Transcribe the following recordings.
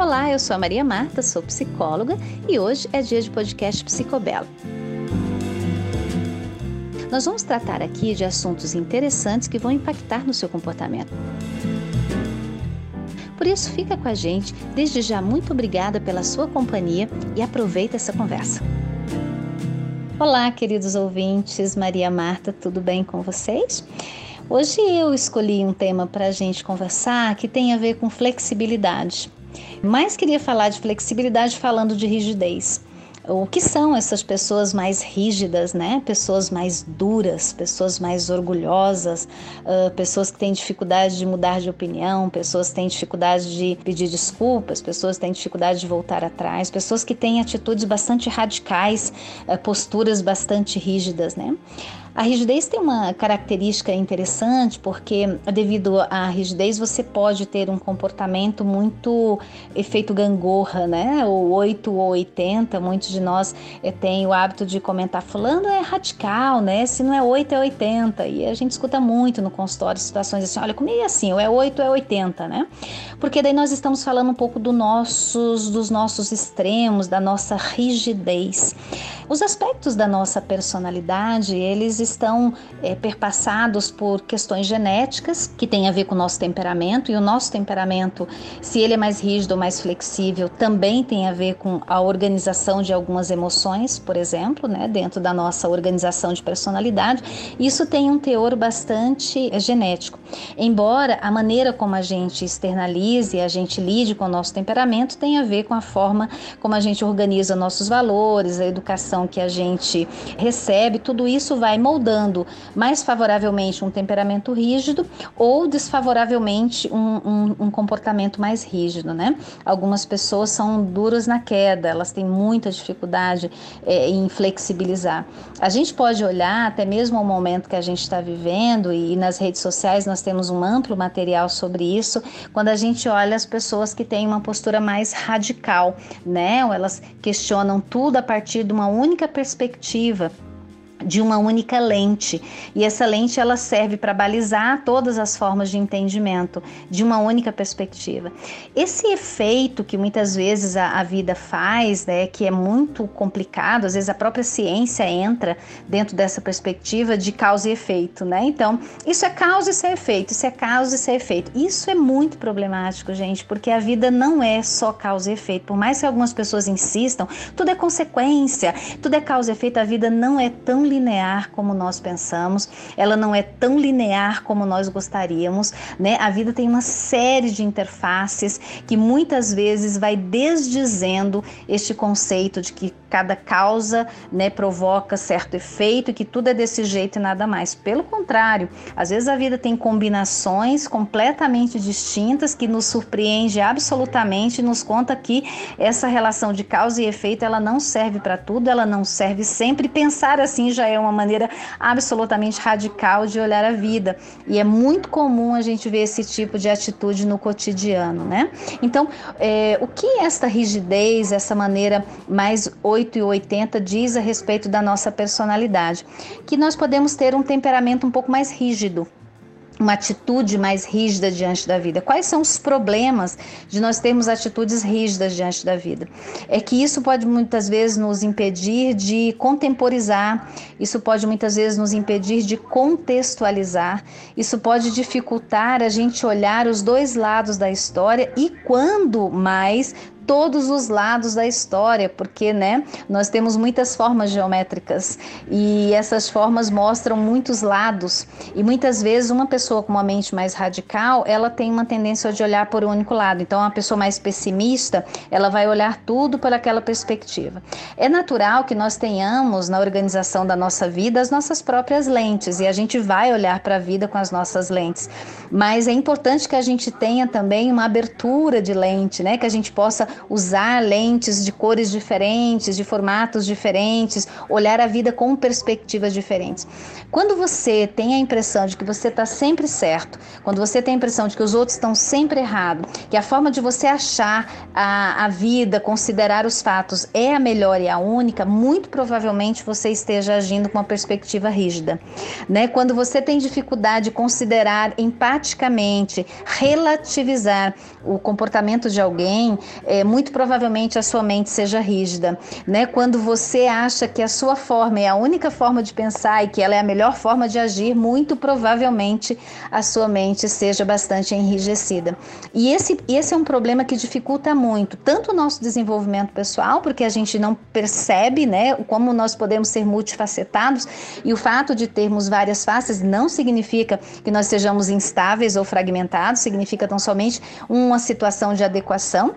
Olá, eu sou a Maria Marta, sou psicóloga e hoje é dia de podcast Psicobelo. Nós vamos tratar aqui de assuntos interessantes que vão impactar no seu comportamento. Por isso, fica com a gente. Desde já, muito obrigada pela sua companhia e aproveita essa conversa. Olá, queridos ouvintes, Maria Marta, tudo bem com vocês? Hoje eu escolhi um tema para a gente conversar que tem a ver com flexibilidade. Mas queria falar de flexibilidade falando de rigidez. O que são essas pessoas mais rígidas, né? Pessoas mais duras, pessoas mais orgulhosas, uh, pessoas que têm dificuldade de mudar de opinião, pessoas que têm dificuldade de pedir desculpas, pessoas que têm dificuldade de voltar atrás, pessoas que têm atitudes bastante radicais, uh, posturas bastante rígidas, né? A rigidez tem uma característica interessante porque, devido à rigidez, você pode ter um comportamento muito efeito gangorra, né? Ou 8 ou 80. Muitos de nós é, têm o hábito de comentar: Fulano é radical, né? Se não é 8, é 80. E a gente escuta muito no consultório situações assim: olha, comigo é assim, ou é 8 ou é 80, né? Porque daí nós estamos falando um pouco do nossos, dos nossos extremos, da nossa rigidez. Os aspectos da nossa personalidade, eles estão é, perpassados por questões genéticas que têm a ver com o nosso temperamento e o nosso temperamento, se ele é mais rígido ou mais flexível, também tem a ver com a organização de algumas emoções, por exemplo, né, dentro da nossa organização de personalidade. Isso tem um teor bastante é, genético. Embora a maneira como a gente externalize, a gente lide com o nosso temperamento, tenha a ver com a forma como a gente organiza nossos valores, a educação que a gente recebe, tudo isso vai moldando mais favoravelmente um temperamento rígido ou desfavoravelmente um, um, um comportamento mais rígido, né? Algumas pessoas são duras na queda, elas têm muita dificuldade é, em flexibilizar. A gente pode olhar até mesmo o momento que a gente está vivendo e, e nas redes sociais nós temos um amplo material sobre isso, quando a gente olha as pessoas que têm uma postura mais radical, né? Ou elas questionam tudo a partir de uma única única perspectiva de uma única lente e essa lente ela serve para balizar todas as formas de entendimento de uma única perspectiva. Esse efeito que muitas vezes a, a, vida faz, né, que é muito complicado, às vezes a própria ciência entra dentro dessa perspectiva de causa e efeito, né? Então isso é causa e isso é efeito, isso é causa e isso é efeito. Isso é muito problemático, gente, porque a vida não é só causa e efeito. Por mais que algumas pessoas insistam, tudo é consequência, tudo é causa e efeito. A vida não é tão linear como nós pensamos, ela não é tão linear como nós gostaríamos, né? A vida tem uma série de interfaces que muitas vezes vai desdizendo este conceito de que cada causa, né, provoca certo efeito e que tudo é desse jeito e nada mais. Pelo contrário, às vezes a vida tem combinações completamente distintas que nos surpreende absolutamente e nos conta que essa relação de causa e efeito ela não serve para tudo, ela não serve sempre. Pensar assim já já é uma maneira absolutamente radical de olhar a vida. E é muito comum a gente ver esse tipo de atitude no cotidiano, né? Então, é, o que esta rigidez, essa maneira mais 8 e 80 diz a respeito da nossa personalidade? Que nós podemos ter um temperamento um pouco mais rígido, uma atitude mais rígida diante da vida? Quais são os problemas de nós termos atitudes rígidas diante da vida? É que isso pode muitas vezes nos impedir de contemporizar, isso pode muitas vezes nos impedir de contextualizar, isso pode dificultar a gente olhar os dois lados da história e quando mais todos os lados da história, porque né, nós temos muitas formas geométricas e essas formas mostram muitos lados. E muitas vezes uma pessoa com uma mente mais radical, ela tem uma tendência de olhar por um único lado. Então, uma pessoa mais pessimista, ela vai olhar tudo por aquela perspectiva. É natural que nós tenhamos na organização da nossa vida as nossas próprias lentes e a gente vai olhar para a vida com as nossas lentes. Mas é importante que a gente tenha também uma abertura de lente, né, que a gente possa usar lentes de cores diferentes, de formatos diferentes, olhar a vida com perspectivas diferentes. Quando você tem a impressão de que você está sempre certo, quando você tem a impressão de que os outros estão sempre errados, que a forma de você achar a, a vida, considerar os fatos é a melhor e a única, muito provavelmente você esteja agindo com uma perspectiva rígida. Né? Quando você tem dificuldade de considerar empaticamente, relativizar o comportamento de alguém, é, muito provavelmente a sua mente seja rígida. Né? Quando você acha que a sua forma é a única forma de pensar e que ela é a melhor forma de agir, muito provavelmente a sua mente seja bastante enrijecida. E esse, esse é um problema que dificulta muito, tanto o nosso desenvolvimento pessoal, porque a gente não percebe né, como nós podemos ser multifacetados, e o fato de termos várias faces não significa que nós sejamos instáveis ou fragmentados, significa tão somente uma situação de adequação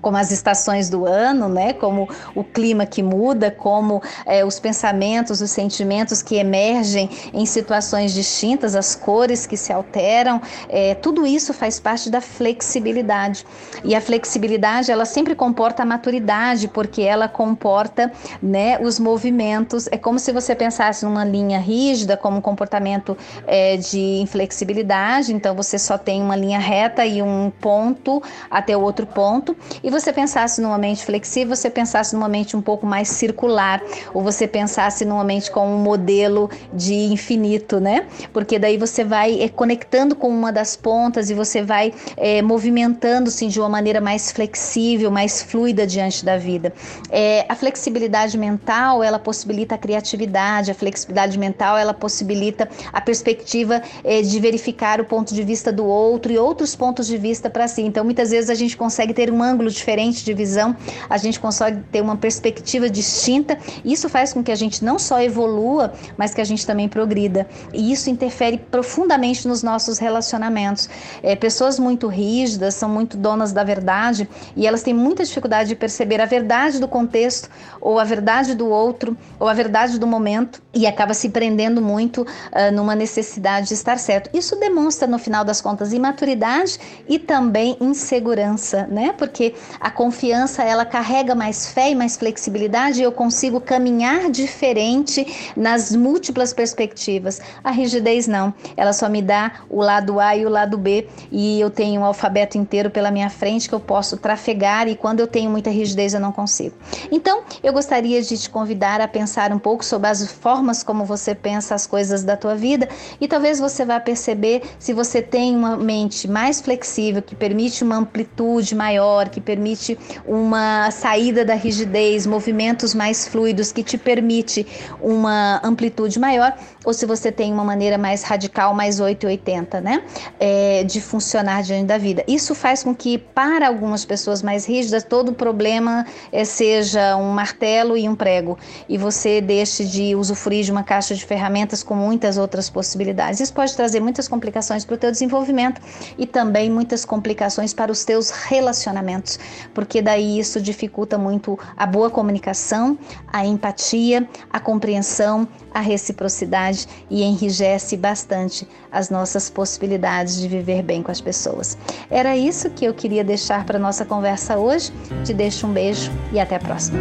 como as estações do ano, né? Como o clima que muda, como é, os pensamentos, os sentimentos que emergem em situações distintas, as cores que se alteram, é, tudo isso faz parte da flexibilidade. E a flexibilidade ela sempre comporta a maturidade, porque ela comporta, né, os movimentos. É como se você pensasse numa linha rígida, como um comportamento é, de inflexibilidade. Então você só tem uma linha reta e um ponto até o outro ponto. E você pensasse numa mente flexível, você pensasse numa mente um pouco mais circular, ou você pensasse numa mente com um modelo de infinito, né? Porque daí você vai é, conectando com uma das pontas e você vai é, movimentando-se de uma maneira mais flexível, mais fluida diante da vida. É, a flexibilidade mental, ela possibilita a criatividade, a flexibilidade mental, ela possibilita a perspectiva de verificar o ponto de vista do outro e outros pontos de vista para si. Então, muitas vezes a gente consegue ter um ângulo diferente de visão, a gente consegue ter uma perspectiva distinta. Isso faz com que a gente não só evolua, mas que a gente também progrida. E isso interfere profundamente nos nossos relacionamentos. É, pessoas muito rígidas são muito donas da verdade e elas têm muita dificuldade de perceber a verdade do contexto, ou a verdade do outro, ou a verdade do momento, e acaba se prendendo muito uh, numa necessidade de estar certo. Isso demonstra, no final das contas, imaturidade e também insegurança, né? Porque a confiança ela carrega mais fé e mais flexibilidade e eu consigo caminhar diferente nas múltiplas perspectivas. A rigidez não, ela só me dá o lado A e o lado B e eu tenho um alfabeto inteiro pela minha frente que eu posso trafegar e quando eu tenho muita rigidez eu não consigo. Então, eu gostaria de te convidar a pensar um pouco sobre as formas como você pensa as coisas da tua vida e talvez você vá perceber se você tem uma mente mais flexível que permite uma amplitude maior, que permite permite uma saída da rigidez, movimentos mais fluidos, que te permite uma amplitude maior, ou se você tem uma maneira mais radical, mais 880, né? É, de funcionar diante da vida. Isso faz com que, para algumas pessoas mais rígidas, todo problema é, seja um martelo e um prego, e você deixe de usufruir de uma caixa de ferramentas com muitas outras possibilidades. Isso pode trazer muitas complicações para o teu desenvolvimento e também muitas complicações para os teus relacionamentos porque daí isso dificulta muito a boa comunicação, a empatia, a compreensão, a reciprocidade e enrijece bastante as nossas possibilidades de viver bem com as pessoas. Era isso que eu queria deixar para nossa conversa hoje. Te deixo um beijo e até a próxima.